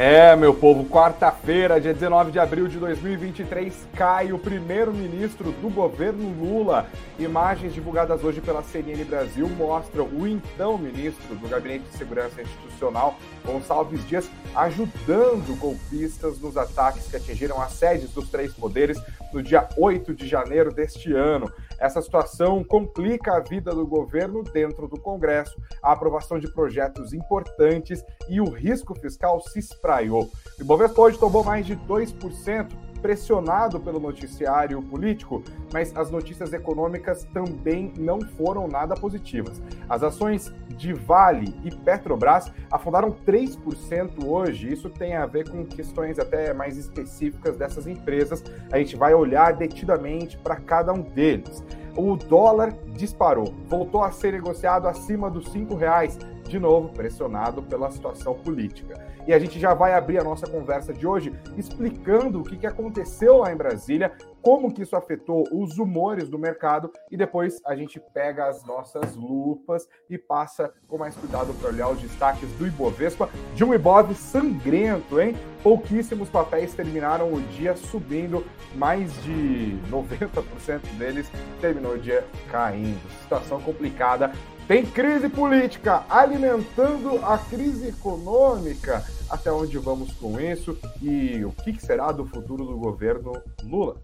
É, meu povo, quarta-feira, dia 19 de abril de 2023, cai o primeiro-ministro do governo Lula. Imagens divulgadas hoje pela CNN Brasil mostram o então ministro do Gabinete de Segurança Institucional, Gonçalves Dias, ajudando golpistas nos ataques que atingiram as sedes dos três poderes no dia 8 de janeiro deste ano. Essa situação complica a vida do governo dentro do Congresso, a aprovação de projetos importantes e o risco fiscal se espraiou. O Ibovespa hoje tomou mais de 2%, pressionado pelo noticiário político, mas as notícias econômicas também não foram nada positivas. As ações de Vale e Petrobras afundaram 3% hoje. Isso tem a ver com questões até mais específicas dessas empresas. A gente vai olhar detidamente para cada um deles. O dólar disparou, voltou a ser negociado acima dos R$ reais, de novo pressionado pela situação política. E a gente já vai abrir a nossa conversa de hoje explicando o que aconteceu lá em Brasília, como que isso afetou os humores do mercado e depois a gente pega as nossas lupas e passa com mais cuidado para olhar os destaques do Ibovespa, de um Ibov sangrento, hein? Pouquíssimos papéis terminaram o dia subindo, mais de 90% deles terminou o dia caindo. Situação complicada. Tem crise política alimentando a crise econômica. Até onde vamos com isso e o que será do futuro do governo Lula?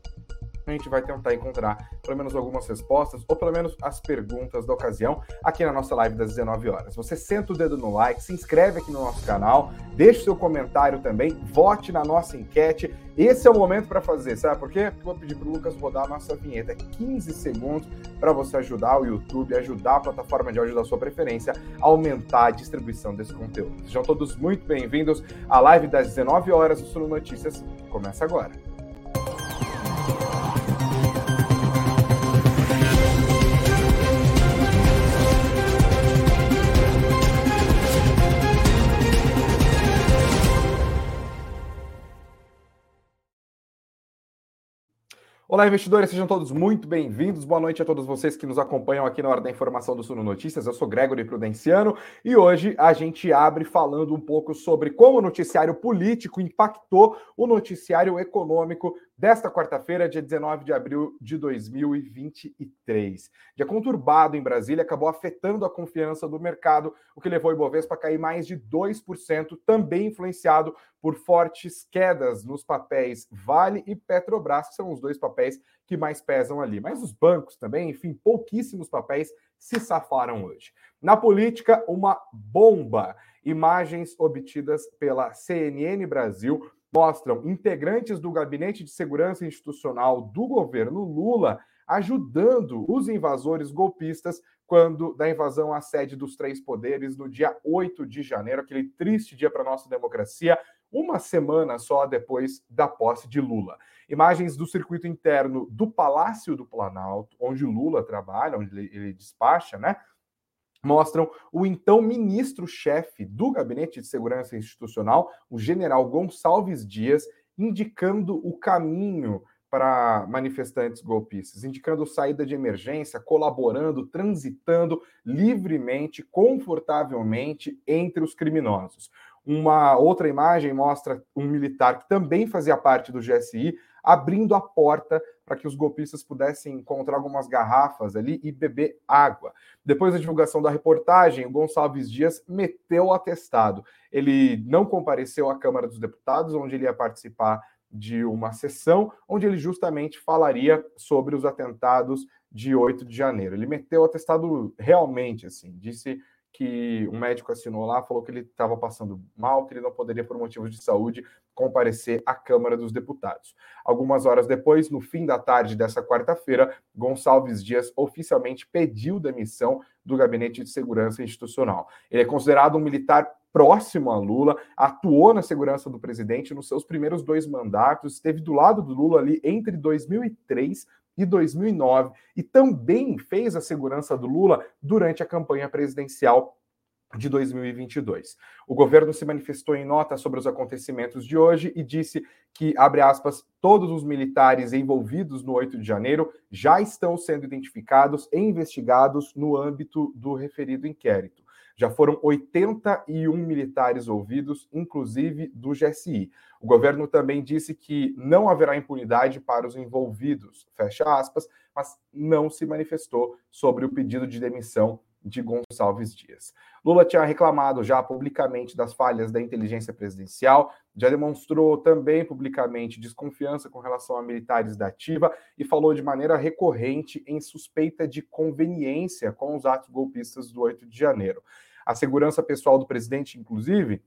A gente vai tentar encontrar pelo menos algumas respostas, ou pelo menos as perguntas da ocasião, aqui na nossa live das 19 horas. Você senta o dedo no like, se inscreve aqui no nosso canal, deixe seu comentário também, vote na nossa enquete. Esse é o momento para fazer, sabe por quê? Porque eu vou pedir para o Lucas rodar a nossa vinheta. É 15 segundos para você ajudar o YouTube, ajudar a plataforma de áudio da sua preferência a aumentar a distribuição desse conteúdo. Sejam todos muito bem-vindos à live das 19 horas do Suno Notícias. Começa agora. Olá, investidores, sejam todos muito bem-vindos. Boa noite a todos vocês que nos acompanham aqui na hora da informação do Suno Notícias. Eu sou Gregory Prudenciano e hoje a gente abre falando um pouco sobre como o noticiário político impactou o noticiário econômico desta quarta-feira, dia 19 de abril de 2023. Dia conturbado em Brasília acabou afetando a confiança do mercado, o que levou o Ibovespa a cair mais de 2%, também influenciado por fortes quedas nos papéis Vale e Petrobras, que são os dois papéis que mais pesam ali. Mas os bancos também, enfim, pouquíssimos papéis se safaram hoje. Na política, uma bomba. Imagens obtidas pela CNN Brasil mostram integrantes do Gabinete de Segurança Institucional do governo Lula ajudando os invasores golpistas quando da invasão à sede dos três poderes no dia 8 de janeiro, aquele triste dia para nossa democracia, uma semana só depois da posse de Lula. Imagens do circuito interno do Palácio do Planalto, onde Lula trabalha, onde ele, ele despacha, né? Mostram o então ministro-chefe do Gabinete de Segurança Institucional, o general Gonçalves Dias, indicando o caminho para manifestantes golpistas, indicando saída de emergência, colaborando, transitando livremente, confortavelmente entre os criminosos. Uma outra imagem mostra um militar que também fazia parte do GSI abrindo a porta para que os golpistas pudessem encontrar algumas garrafas ali e beber água. Depois da divulgação da reportagem, o Gonçalves Dias meteu o atestado. Ele não compareceu à Câmara dos Deputados, onde ele ia participar de uma sessão onde ele justamente falaria sobre os atentados de 8 de janeiro. Ele meteu o atestado realmente, assim, disse que um médico assinou lá, falou que ele estava passando mal, que ele não poderia, por motivos de saúde, comparecer à Câmara dos Deputados. Algumas horas depois, no fim da tarde dessa quarta-feira, Gonçalves Dias oficialmente pediu demissão do Gabinete de Segurança Institucional. Ele é considerado um militar próximo a Lula, atuou na segurança do presidente nos seus primeiros dois mandatos, esteve do lado do Lula ali entre 2003 e 2009 e também fez a segurança do Lula durante a campanha presidencial de 2022. O governo se manifestou em nota sobre os acontecimentos de hoje e disse que, abre aspas, todos os militares envolvidos no 8 de janeiro já estão sendo identificados e investigados no âmbito do referido inquérito. Já foram 81 militares ouvidos, inclusive do GSI. O governo também disse que não haverá impunidade para os envolvidos, fecha aspas, mas não se manifestou sobre o pedido de demissão de Gonçalves Dias. Lula tinha reclamado já publicamente das falhas da inteligência presidencial, já demonstrou também publicamente desconfiança com relação a militares da ativa e falou de maneira recorrente em suspeita de conveniência com os atos golpistas do 8 de janeiro. A segurança pessoal do presidente, inclusive,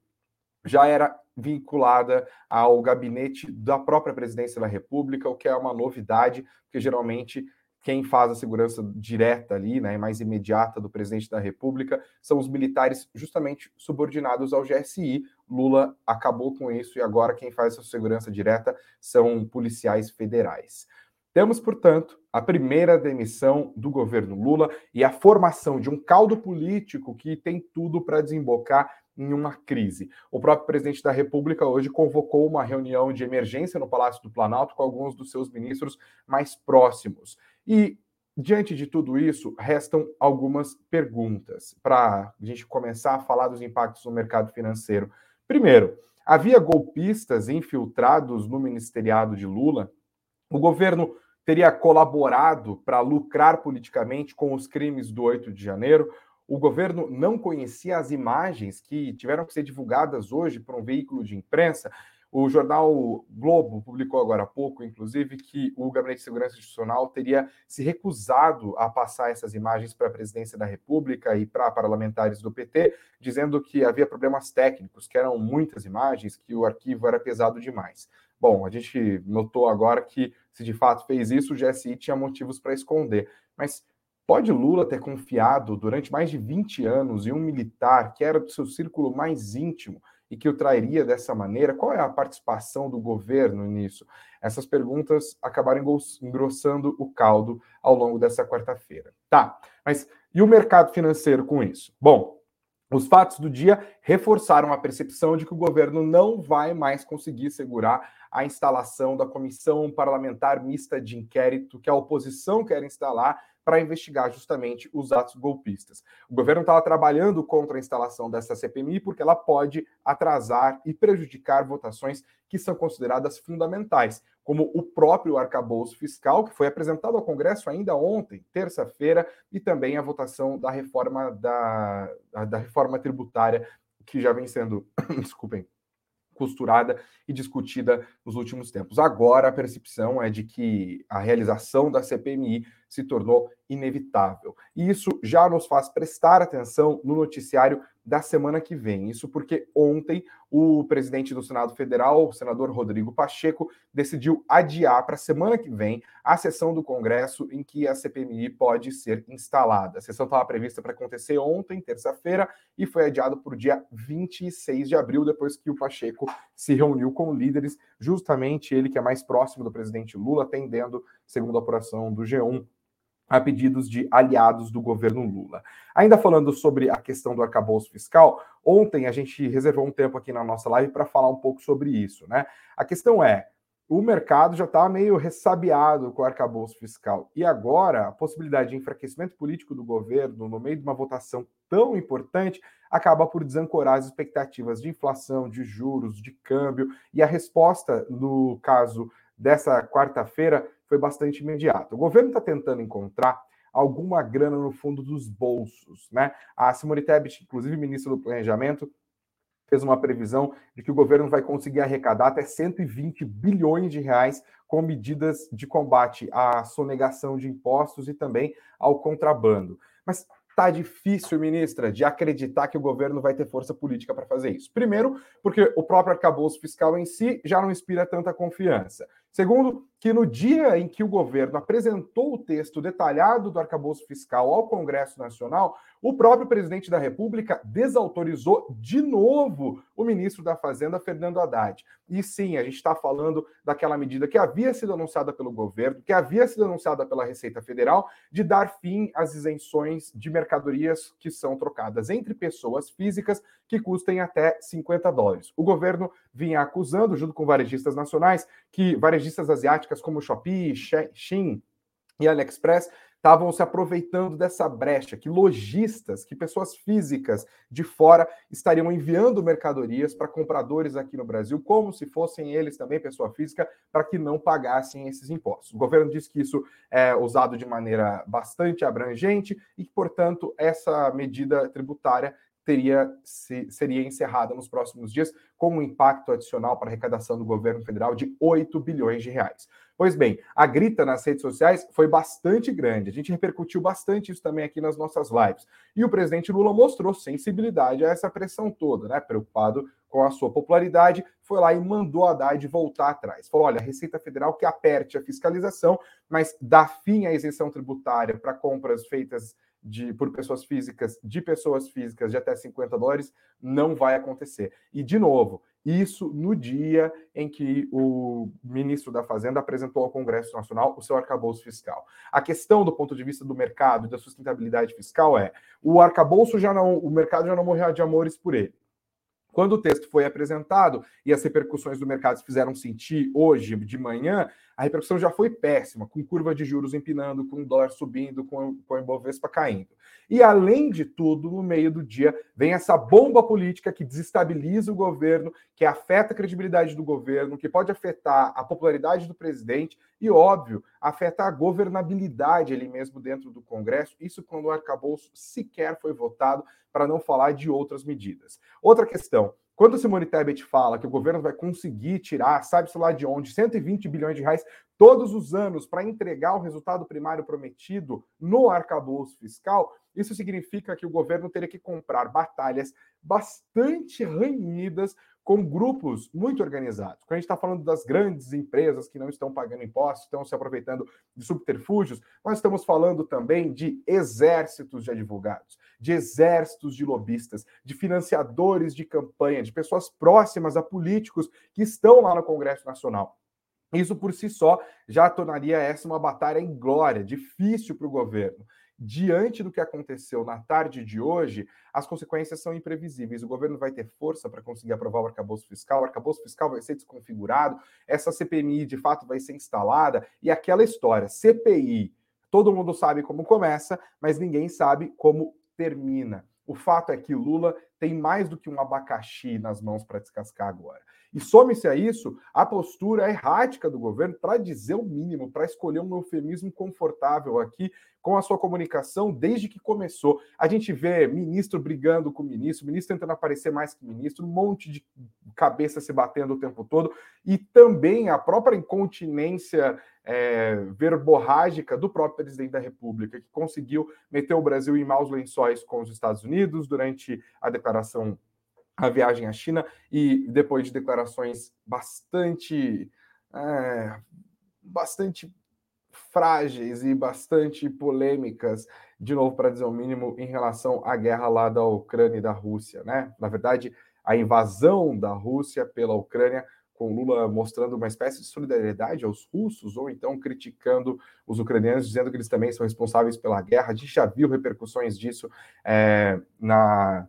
já era vinculada ao gabinete da própria presidência da República, o que é uma novidade, porque geralmente quem faz a segurança direta ali, né, mais imediata do presidente da República, são os militares justamente subordinados ao GSI. Lula acabou com isso e agora quem faz essa segurança direta são policiais federais. Temos, portanto, a primeira demissão do governo Lula e a formação de um caldo político que tem tudo para desembocar em uma crise. O próprio presidente da República hoje convocou uma reunião de emergência no Palácio do Planalto com alguns dos seus ministros mais próximos. E, diante de tudo isso, restam algumas perguntas para a gente começar a falar dos impactos no mercado financeiro. Primeiro, havia golpistas infiltrados no ministeriado de Lula? O governo teria colaborado para lucrar politicamente com os crimes do 8 de janeiro? O governo não conhecia as imagens que tiveram que ser divulgadas hoje por um veículo de imprensa. O jornal Globo publicou agora há pouco, inclusive, que o Gabinete de Segurança Institucional teria se recusado a passar essas imagens para a presidência da República e para parlamentares do PT, dizendo que havia problemas técnicos, que eram muitas imagens, que o arquivo era pesado demais. Bom, a gente notou agora que, se de fato fez isso, o GSI tinha motivos para esconder. Mas Pode Lula ter confiado durante mais de 20 anos em um militar que era do seu círculo mais íntimo e que o trairia dessa maneira? Qual é a participação do governo nisso? Essas perguntas acabaram engrossando o caldo ao longo dessa quarta-feira. Tá, mas e o mercado financeiro com isso? Bom, os fatos do dia reforçaram a percepção de que o governo não vai mais conseguir segurar a instalação da comissão parlamentar mista de inquérito que a oposição quer instalar para investigar justamente os atos golpistas. O governo estava trabalhando contra a instalação dessa CPMI porque ela pode atrasar e prejudicar votações que são consideradas fundamentais, como o próprio arcabouço fiscal, que foi apresentado ao Congresso ainda ontem, terça-feira, e também a votação da reforma da, da reforma tributária que já vem sendo, desculpem, costurada e discutida nos últimos tempos. Agora a percepção é de que a realização da CPMI se tornou inevitável. E isso já nos faz prestar atenção no noticiário da semana que vem. Isso porque ontem o presidente do Senado Federal, o senador Rodrigo Pacheco, decidiu adiar para a semana que vem a sessão do Congresso em que a CPMI pode ser instalada. A sessão estava prevista para acontecer ontem, terça-feira, e foi adiada para o dia 26 de abril, depois que o Pacheco se reuniu com líderes, justamente ele que é mais próximo do presidente Lula, atendendo, segundo a apuração do G1, a pedidos de aliados do governo Lula. Ainda falando sobre a questão do arcabouço fiscal, ontem a gente reservou um tempo aqui na nossa live para falar um pouco sobre isso, né? A questão é, o mercado já está meio ressabiado com o arcabouço fiscal. E agora, a possibilidade de enfraquecimento político do governo no meio de uma votação tão importante acaba por desancorar as expectativas de inflação, de juros, de câmbio. E a resposta, no caso dessa quarta-feira, foi bastante imediato. O governo está tentando encontrar alguma grana no fundo dos bolsos, né? A Simone Tebet, inclusive ministra do Planejamento, fez uma previsão de que o governo vai conseguir arrecadar até 120 bilhões de reais com medidas de combate à sonegação de impostos e também ao contrabando. Mas tá difícil, ministra, de acreditar que o governo vai ter força política para fazer isso. Primeiro, porque o próprio arcabouço fiscal em si já não inspira tanta confiança. Segundo, que no dia em que o governo apresentou o texto detalhado do arcabouço fiscal ao Congresso Nacional, o próprio presidente da República desautorizou de novo o ministro da Fazenda, Fernando Haddad. E sim, a gente está falando daquela medida que havia sido anunciada pelo governo, que havia sido anunciada pela Receita Federal, de dar fim às isenções de mercadorias que são trocadas entre pessoas físicas que custem até 50 dólares. O governo vinha acusando, junto com varejistas nacionais, que varejistas asiáticas como Shopee, Shein e AliExpress estavam se aproveitando dessa brecha, que lojistas, que pessoas físicas de fora estariam enviando mercadorias para compradores aqui no Brasil, como se fossem eles também pessoa física, para que não pagassem esses impostos. O governo diz que isso é usado de maneira bastante abrangente e portanto, essa medida tributária teria se, seria encerrada nos próximos dias, com um impacto adicional para a arrecadação do governo federal de 8 bilhões de reais. Pois bem, a grita nas redes sociais foi bastante grande. A gente repercutiu bastante isso também aqui nas nossas lives. E o presidente Lula mostrou sensibilidade a essa pressão toda, né? Preocupado com a sua popularidade, foi lá e mandou a Haddad voltar atrás. Falou: olha, a Receita Federal que aperte a fiscalização, mas dá fim à isenção tributária para compras feitas de, por pessoas físicas, de pessoas físicas de até 50 dólares, não vai acontecer. E, de novo, isso no dia em que o ministro da Fazenda apresentou ao Congresso Nacional o seu arcabouço fiscal. A questão do ponto de vista do mercado e da sustentabilidade fiscal é: o arcabouço já não, o mercado já não morreu de amores por ele. Quando o texto foi apresentado e as repercussões do mercado se fizeram sentir hoje de manhã, a repercussão já foi péssima, com curva de juros empinando, com o dólar subindo, com, com o Ibovespa caindo. E, além de tudo, no meio do dia, vem essa bomba política que desestabiliza o governo, que afeta a credibilidade do governo, que pode afetar a popularidade do presidente e, óbvio, afeta a governabilidade ali mesmo dentro do Congresso. Isso quando o arcabouço sequer foi votado, para não falar de outras medidas. Outra questão. Quando Simone Tebet fala que o governo vai conseguir tirar, sabe-se lá de onde, 120 bilhões de reais todos os anos para entregar o resultado primário prometido no arcabouço fiscal, isso significa que o governo teria que comprar batalhas bastante renhidas com grupos muito organizados. Quando a gente está falando das grandes empresas que não estão pagando impostos, estão se aproveitando de subterfúgios, nós estamos falando também de exércitos de advogados, de exércitos de lobistas, de financiadores de campanha, de pessoas próximas a políticos que estão lá no Congresso Nacional. Isso por si só já tornaria essa uma batalha em glória, difícil para o governo diante do que aconteceu na tarde de hoje, as consequências são imprevisíveis. O governo vai ter força para conseguir aprovar o arcabouço fiscal, o arcabouço fiscal vai ser desconfigurado, essa CPMI de fato vai ser instalada, e aquela história, CPI, todo mundo sabe como começa, mas ninguém sabe como termina. O fato é que Lula tem mais do que um abacaxi nas mãos para descascar agora. E some-se a isso a postura errática do governo, para dizer o mínimo, para escolher um eufemismo confortável aqui com a sua comunicação desde que começou. A gente vê ministro brigando com ministro, ministro tentando aparecer mais que ministro, um monte de cabeça se batendo o tempo todo, e também a própria incontinência é, verborrágica do próprio presidente da República, que conseguiu meter o Brasil em maus lençóis com os Estados Unidos durante a declaração a viagem à China e depois de declarações bastante é, bastante frágeis e bastante polêmicas, de novo para dizer o mínimo, em relação à guerra lá da Ucrânia e da Rússia, né? Na verdade, a invasão da Rússia pela Ucrânia, com Lula mostrando uma espécie de solidariedade aos russos, ou então criticando os ucranianos, dizendo que eles também são responsáveis pela guerra. A gente já viu repercussões disso é, na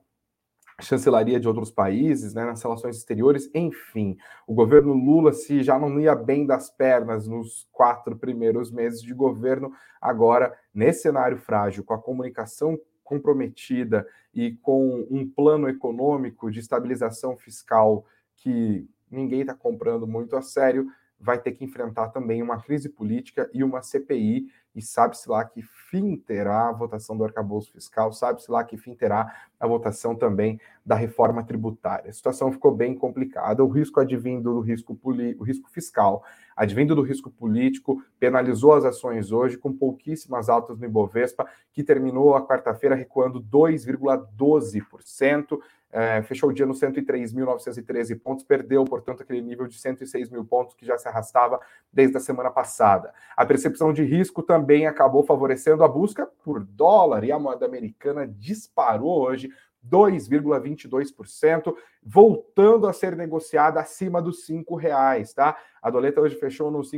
chancelaria de outros países, né, nas relações exteriores, enfim, o governo Lula, se já não ia bem das pernas nos quatro primeiros meses de governo, agora, nesse cenário frágil, com a comunicação comprometida e com um plano econômico de estabilização fiscal que ninguém está comprando muito a sério, vai ter que enfrentar também uma crise política e uma CPI e sabe-se lá que fim terá a votação do arcabouço fiscal, sabe-se lá que fim terá a votação também da reforma tributária. A situação ficou bem complicada, o risco advindo do risco, o risco fiscal, advindo do risco político, penalizou as ações hoje com pouquíssimas altas no Ibovespa, que terminou a quarta-feira recuando 2,12%, é, fechou o dia nos 103.913 pontos, perdeu, portanto, aquele nível de 106 mil pontos que já se arrastava desde a semana passada. A percepção de risco também acabou favorecendo a busca por dólar e a moeda americana disparou hoje 2,22%, voltando a ser negociada acima dos cinco reais, tá? A doleta hoje fechou nos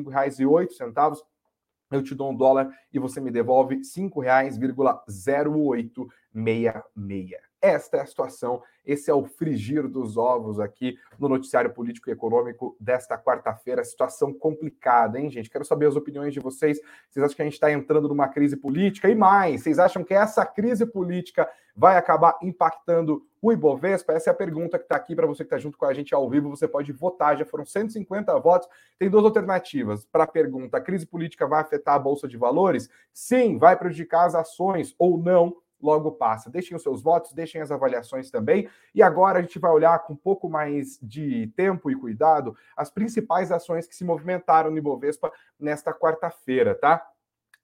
oito centavos. Eu te dou um dólar e você me devolve reais, 0,0866. Esta é a situação, esse é o frigir dos ovos aqui no noticiário político e econômico desta quarta-feira. Situação complicada, hein, gente? Quero saber as opiniões de vocês. Vocês acham que a gente está entrando numa crise política? E mais, vocês acham que essa crise política vai acabar impactando o Ibovespa? Essa é a pergunta que está aqui para você que está junto com a gente ao vivo. Você pode votar, já foram 150 votos. Tem duas alternativas para a pergunta: a crise política vai afetar a Bolsa de Valores? Sim, vai prejudicar as ações ou não? Logo passa. Deixem os seus votos, deixem as avaliações também. E agora a gente vai olhar com um pouco mais de tempo e cuidado as principais ações que se movimentaram no Ibovespa nesta quarta-feira, tá?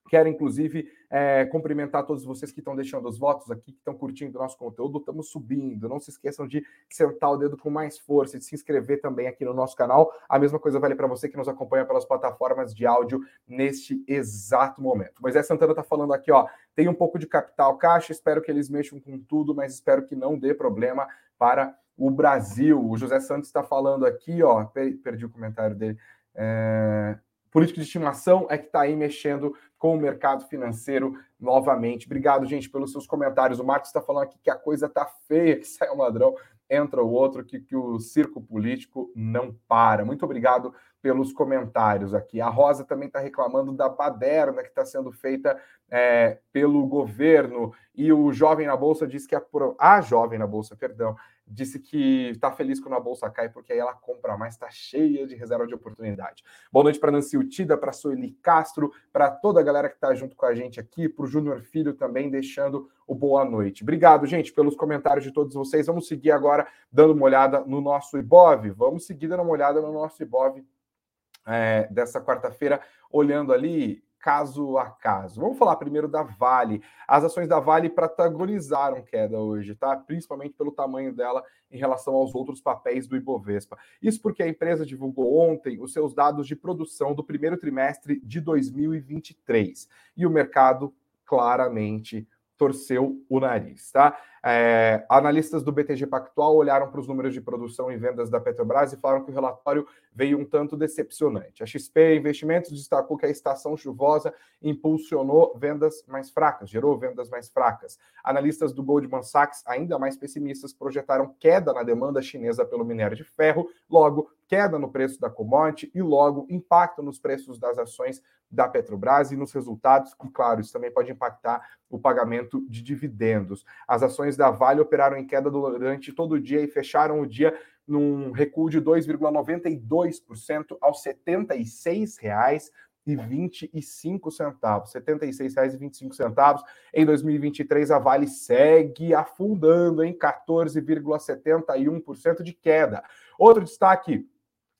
Quero, inclusive, é, cumprimentar todos vocês que estão deixando os votos aqui, que estão curtindo o nosso conteúdo. Estamos subindo. Não se esqueçam de sentar o dedo com mais força e de se inscrever também aqui no nosso canal. A mesma coisa vale para você que nos acompanha pelas plataformas de áudio neste exato momento. Moisés Santana está falando aqui, ó. Tem um pouco de capital caixa, espero que eles mexam com tudo, mas espero que não dê problema para o Brasil. O José Santos está falando aqui, ó. Perdi o comentário dele. É político de estimação é que está aí mexendo com o mercado financeiro novamente. Obrigado, gente, pelos seus comentários. O Marcos está falando aqui que a coisa está feia, que sai um ladrão, entra o outro, que, que o circo político não para. Muito obrigado pelos comentários aqui. A Rosa também está reclamando da baderna que está sendo feita é, pelo governo. E o jovem na bolsa diz que a, a jovem na bolsa, perdão, disse que está feliz quando a bolsa cai, porque aí ela compra mais, está cheia de reserva de oportunidade. Boa noite para Nancy Utida, para Sueli Castro, para toda a galera que está junto com a gente aqui, para o Júnior Filho também, deixando o boa noite. Obrigado, gente, pelos comentários de todos vocês. Vamos seguir agora dando uma olhada no nosso IBOV. Vamos seguir dando uma olhada no nosso IBOV é, dessa quarta-feira, olhando ali caso a caso. Vamos falar primeiro da Vale. As ações da Vale protagonizaram queda hoje, tá? Principalmente pelo tamanho dela em relação aos outros papéis do Ibovespa. Isso porque a empresa divulgou ontem os seus dados de produção do primeiro trimestre de 2023 e o mercado claramente torceu o nariz, tá? É, analistas do BTG Pactual olharam para os números de produção e vendas da Petrobras e falaram que o relatório veio um tanto decepcionante. A XP Investimentos destacou que a estação chuvosa impulsionou vendas mais fracas, gerou vendas mais fracas. Analistas do Goldman Sachs, ainda mais pessimistas, projetaram queda na demanda chinesa pelo minério de ferro, logo queda no preço da commodity e logo impacto nos preços das ações da Petrobras e nos resultados, e claro, isso também pode impactar o pagamento de dividendos. As ações da Vale operaram em queda durante todo o dia e fecharam o dia num recuo de 2,92% aos R$ 76,25 centavos, R$ 76,25. Em 2023 a Vale segue afundando em 14,71% de queda. Outro destaque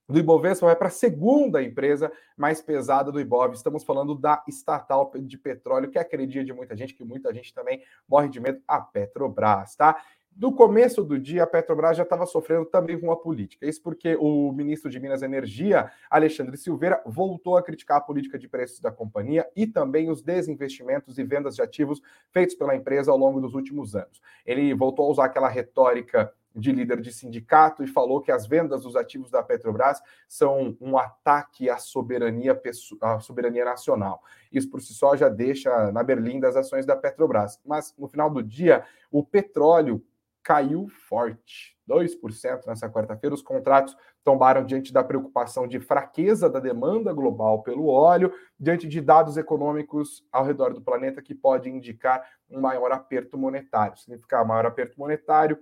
do Ibovespa vai para a segunda empresa mais pesada do Ibov. Estamos falando da estatal de petróleo, que é a queridinha de muita gente, que muita gente também morre de medo, a Petrobras, tá? Do começo do dia, a Petrobras já estava sofrendo também com a política. Isso porque o ministro de Minas e Energia, Alexandre Silveira, voltou a criticar a política de preços da companhia e também os desinvestimentos e vendas de ativos feitos pela empresa ao longo dos últimos anos. Ele voltou a usar aquela retórica de líder de sindicato e falou que as vendas dos ativos da Petrobras são um ataque à soberania, à soberania nacional. Isso por si só já deixa na berlinda as ações da Petrobras. Mas no final do dia, o petróleo caiu forte, 2% nessa quarta-feira. Os contratos tombaram diante da preocupação de fraqueza da demanda global pelo óleo, diante de dados econômicos ao redor do planeta que podem indicar um maior aperto monetário. Significar maior aperto monetário,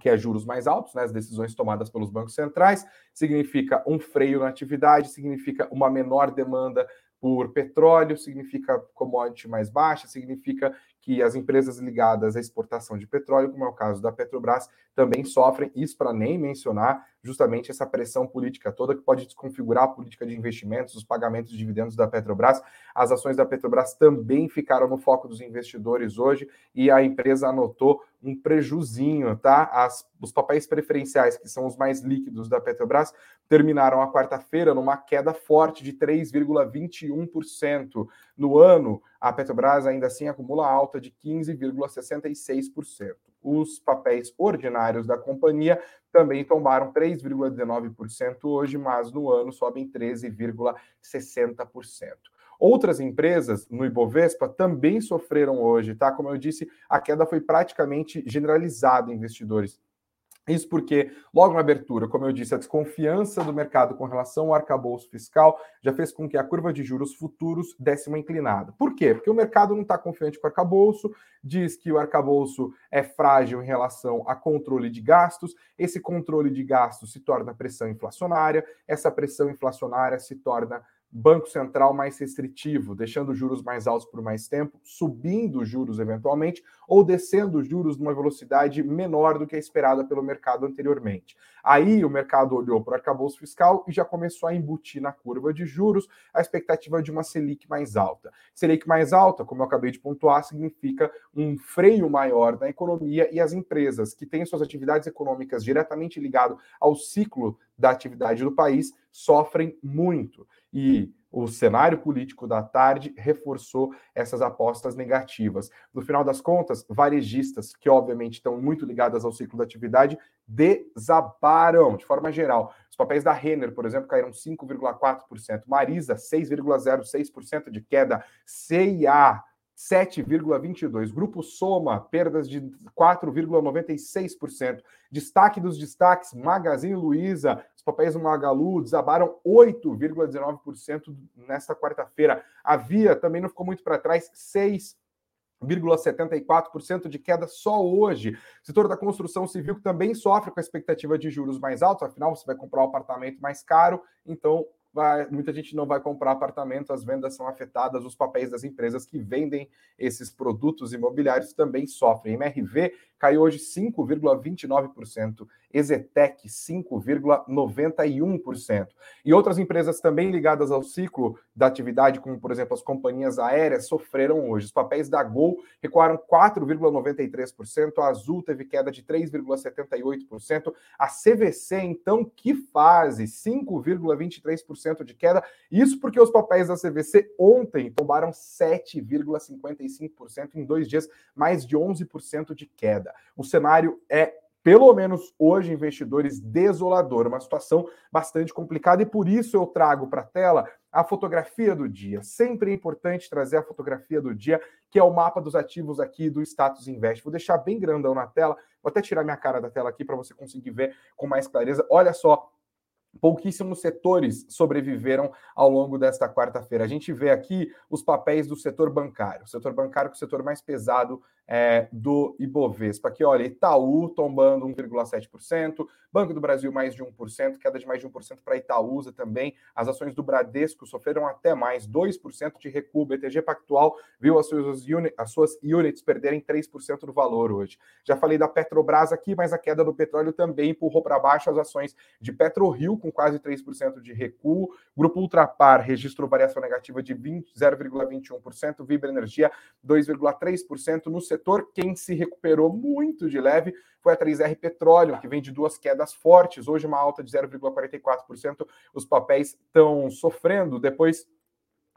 que é juros mais altos, né, as decisões tomadas pelos bancos centrais, significa um freio na atividade, significa uma menor demanda por petróleo, significa commodity mais baixa, significa que as empresas ligadas à exportação de petróleo, como é o caso da Petrobras, também sofrem, isso para nem mencionar justamente essa pressão política toda que pode desconfigurar a política de investimentos, os pagamentos de dividendos da Petrobras. As ações da Petrobras também ficaram no foco dos investidores hoje e a empresa anotou um prejuzinho, tá? As, os papéis preferenciais, que são os mais líquidos da Petrobras, terminaram a quarta-feira numa queda forte de 3,21%. No ano, a Petrobras ainda assim acumula alta de 15,66%. Os papéis ordinários da companhia também tombaram 3,19% hoje, mas no ano sobem 13,60%. Outras empresas no Ibovespa também sofreram hoje, tá? Como eu disse, a queda foi praticamente generalizada investidores. Isso porque, logo na abertura, como eu disse, a desconfiança do mercado com relação ao arcabouço fiscal já fez com que a curva de juros futuros desse uma inclinada. Por quê? Porque o mercado não está confiante com o arcabouço, diz que o arcabouço é frágil em relação a controle de gastos, esse controle de gastos se torna pressão inflacionária, essa pressão inflacionária se torna Banco Central mais restritivo, deixando juros mais altos por mais tempo, subindo juros eventualmente, ou descendo juros numa velocidade menor do que a esperada pelo mercado anteriormente. Aí o mercado olhou para o arcabouço fiscal e já começou a embutir na curva de juros a expectativa de uma Selic mais alta. Selic mais alta, como eu acabei de pontuar, significa um freio maior na economia e as empresas que têm suas atividades econômicas diretamente ligado ao ciclo da atividade do país sofrem muito. E o cenário político da tarde reforçou essas apostas negativas. No final das contas, varejistas, que obviamente estão muito ligadas ao ciclo da atividade, desabaram de forma geral. Os papéis da Renner, por exemplo, caíram 5,4%, Marisa, 6,06% de queda, CIA, 7,22%. Grupo Soma, perdas de 4,96%. Destaque dos destaques, Magazine Luiza, papéis do Magalu desabaram 8,19% nesta quarta-feira. A Via também não ficou muito para trás, 6,74% de queda só hoje. O setor da construção civil também sofre com a expectativa de juros mais altos, afinal você vai comprar um apartamento mais caro, então vai, muita gente não vai comprar apartamento, as vendas são afetadas, os papéis das empresas que vendem esses produtos imobiliários também sofrem. MRV caiu hoje 5,29%, Exetec 5,91%. E outras empresas também ligadas ao ciclo da atividade, como por exemplo as companhias aéreas, sofreram hoje. Os papéis da Gol recuaram 4,93%, a Azul teve queda de 3,78%, a CVC, então, que fase? 5,23% de queda. Isso porque os papéis da CVC ontem tombaram 7,55% em dois dias, mais de 11% de queda. O cenário é pelo menos hoje, investidores, desolador, uma situação bastante complicada, e por isso eu trago para a tela a fotografia do dia. Sempre é importante trazer a fotografia do dia, que é o mapa dos ativos aqui do Status Invest. Vou deixar bem grandão na tela, vou até tirar minha cara da tela aqui para você conseguir ver com mais clareza. Olha só pouquíssimos setores sobreviveram ao longo desta quarta-feira. A gente vê aqui os papéis do setor bancário. O setor bancário que é o setor mais pesado é, do Ibovespa. Aqui, olha, Itaú tombando 1,7%, Banco do Brasil mais de 1%, queda de mais de 1% para Itaúsa também. As ações do Bradesco sofreram até mais, 2% de recuo. BTG Pactual viu as suas, uni, as suas units perderem 3% do valor hoje. Já falei da Petrobras aqui, mas a queda do petróleo também empurrou para baixo as ações de PetroRio, com quase 3% de recuo. Grupo Ultrapar registrou variação negativa de 0,21%, Vibra Energia 2,3% no setor setor. Quem se recuperou muito de leve foi a 3R Petróleo, que vem de duas quedas fortes. Hoje, uma alta de 0,44%. Os papéis estão sofrendo depois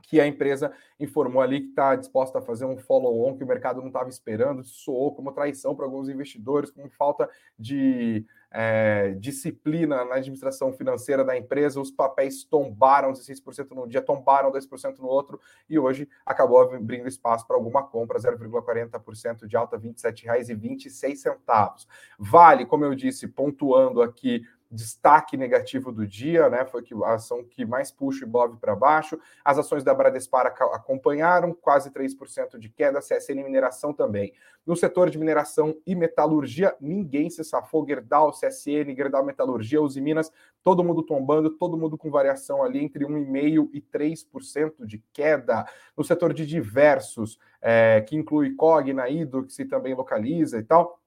que a empresa informou ali que está disposta a fazer um follow-on que o mercado não estava esperando, soou como traição para alguns investidores, como falta de é, disciplina na administração financeira da empresa, os papéis tombaram 16% num dia, tombaram 2% no outro, e hoje acabou abrindo espaço para alguma compra, 0,40% de alta, R$ 27,26. Vale, como eu disse, pontuando aqui destaque negativo do dia, né? Foi a ação que mais puxa o Ibov para baixo. As ações da Bradespar acompanharam quase 3% de queda, CSN Mineração também. No setor de mineração e metalurgia, ninguém se safou. Gerdau, CSN, Gerdau Metalurgia, Uzi Minas, todo mundo tombando, todo mundo com variação ali entre 1,5% e 3% de queda. No setor de diversos, é, que inclui Cogna, Ido, que se também localiza e tal,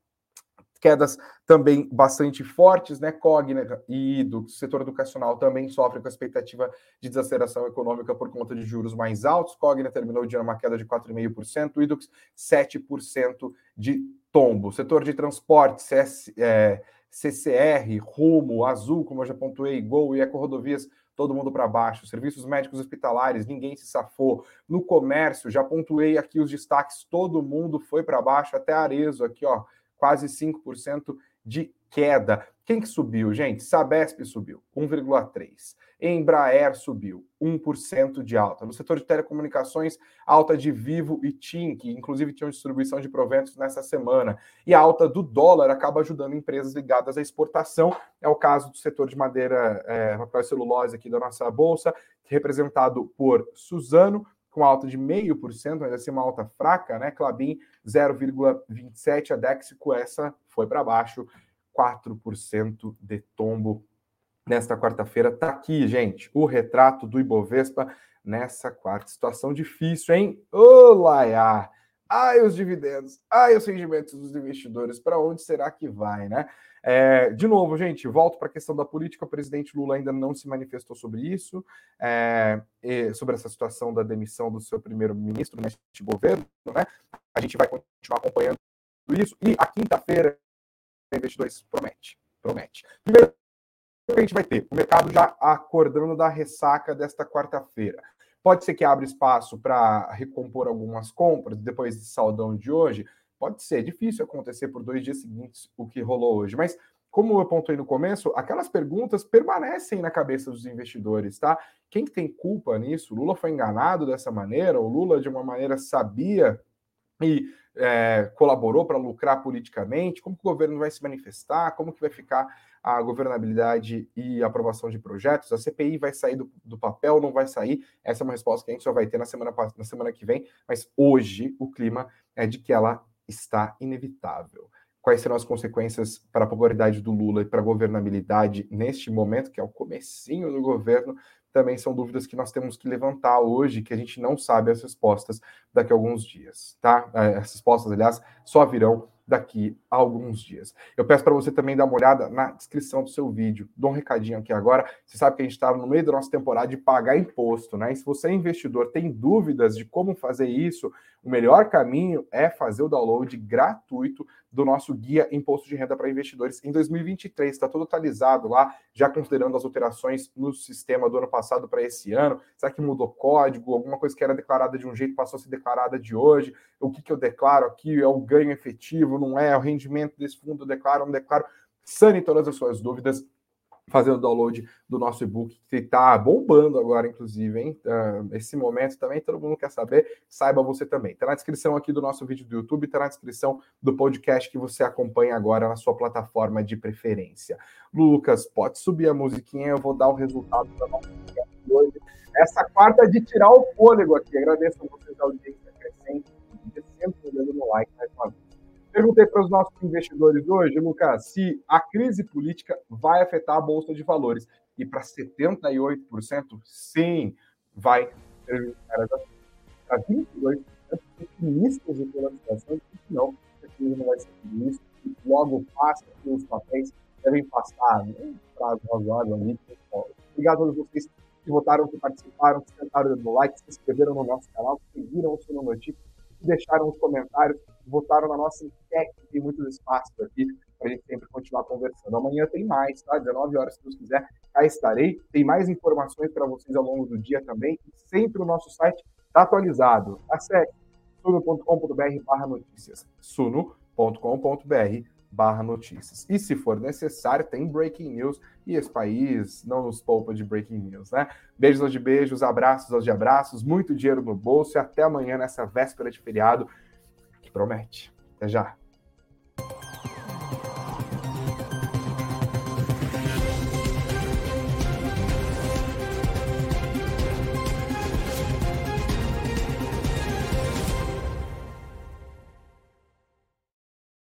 quedas também bastante fortes, né? Cogna e do setor educacional também sofrem com a expectativa de desaceleração econômica por conta de juros mais altos. Cogna terminou o dia numa queda de 4,5%, Idux 7% de tombo. Setor de transporte, CS, é, CCR, Rumo, Azul, como eu já pontuei, Gol e Eco-Rodovias, todo mundo para baixo. Serviços médicos hospitalares, ninguém se safou. No comércio, já pontuei aqui os destaques, todo mundo foi para baixo, até Arezo aqui, ó, quase 5% de queda. Quem que subiu, gente? Sabesp subiu, 1,3%. Embraer subiu, 1% de alta. No setor de telecomunicações, alta de Vivo e TIM, que inclusive tinham distribuição de proventos nessa semana. E a alta do dólar acaba ajudando empresas ligadas à exportação. É o caso do setor de madeira, é, papel e celulose aqui da nossa bolsa, representado por Suzano, com alta de 0,5%, ainda assim uma alta fraca, né? Clabin 0,27%, a Dexico essa foi para baixo, 4% de tombo nesta quarta-feira. Tá aqui, gente, o retrato do Ibovespa nessa quarta. Situação difícil, hein? Olá! Ai, os dividendos, ai, os rendimentos dos investidores, para onde será que vai, né? É, de novo, gente, volto para a questão da política. O presidente Lula ainda não se manifestou sobre isso, é, sobre essa situação da demissão do seu primeiro-ministro neste governo, né? A gente vai continuar acompanhando isso. E a quinta-feira, investidores promete, promete. Primeiro, o que a gente vai ter? O mercado já acordando da ressaca desta quarta-feira. Pode ser que abra espaço para recompor algumas compras depois desse saldão de hoje. Pode ser, difícil acontecer por dois dias seguintes o que rolou hoje, mas como eu apontei no começo, aquelas perguntas permanecem na cabeça dos investidores, tá? Quem tem culpa nisso? Lula foi enganado dessa maneira? O Lula, de uma maneira, sabia e é, colaborou para lucrar politicamente? Como que o governo vai se manifestar? Como que vai ficar a governabilidade e aprovação de projetos? A CPI vai sair do, do papel, não vai sair? Essa é uma resposta que a gente só vai ter na semana, na semana que vem, mas hoje o clima é de que ela está inevitável. Quais serão as consequências para a popularidade do Lula e para a governabilidade neste momento, que é o comecinho do governo, também são dúvidas que nós temos que levantar hoje, que a gente não sabe as respostas daqui a alguns dias, tá? É, as respostas, aliás, só virão daqui a alguns dias. Eu peço para você também dar uma olhada na descrição do seu vídeo. Dou um recadinho aqui agora. Você sabe que a gente está no meio da nossa temporada de pagar imposto, né? E se você é investidor, tem dúvidas de como fazer isso, o melhor caminho é fazer o download gratuito do nosso guia Imposto de Renda para Investidores em 2023. Está todo atualizado lá, já considerando as alterações no sistema do ano passado para esse ano. Será que mudou código? Alguma coisa que era declarada de um jeito passou a ser declarada de hoje? O que, que eu declaro aqui? É o ganho efetivo? Não é? é o rendimento desse fundo? Eu declaro? Não declaro? Sane todas as suas dúvidas fazendo download do nosso e-book, que está bombando agora, inclusive, hein? Uh, esse momento também, todo mundo quer saber, saiba você também. Está na descrição aqui do nosso vídeo do YouTube, está na descrição do podcast que você acompanha agora na sua plataforma de preferência. Lucas, pode subir a musiquinha, eu vou dar o resultado da nossa hoje. Essa quarta é de tirar o fôlego aqui. Agradeço a vocês da audiência crescente, sempre dando no like mais uma vez. Perguntei para os nossos investidores hoje, Lucas, se a crise política vai afetar a Bolsa de Valores. E para 78%, sim, vai Para 22%, otimistas de toda a situação, não, a crise não vai ser isso. Logo passa que os papéis devem passar ali. Obrigado a todos vocês que votaram, que participaram, que sentaram no like, se inscreveram no nosso canal, seguiram o Sino Notícias, deixaram os comentários votaram na nossa enquete, tem muitos espaços aqui para a gente sempre continuar conversando. Amanhã tem mais, tá? 19 horas, se Deus quiser, cá estarei. Tem mais informações para vocês ao longo do dia também. E sempre o nosso site está atualizado. Acesse suno.com.br notícias. suno.com.br barra notícias. E se for necessário, tem breaking news e esse país não nos poupa de breaking news, né? Beijos aos de beijos, abraços aos de abraços, muito dinheiro no bolso e até amanhã nessa véspera de feriado promete. Até já.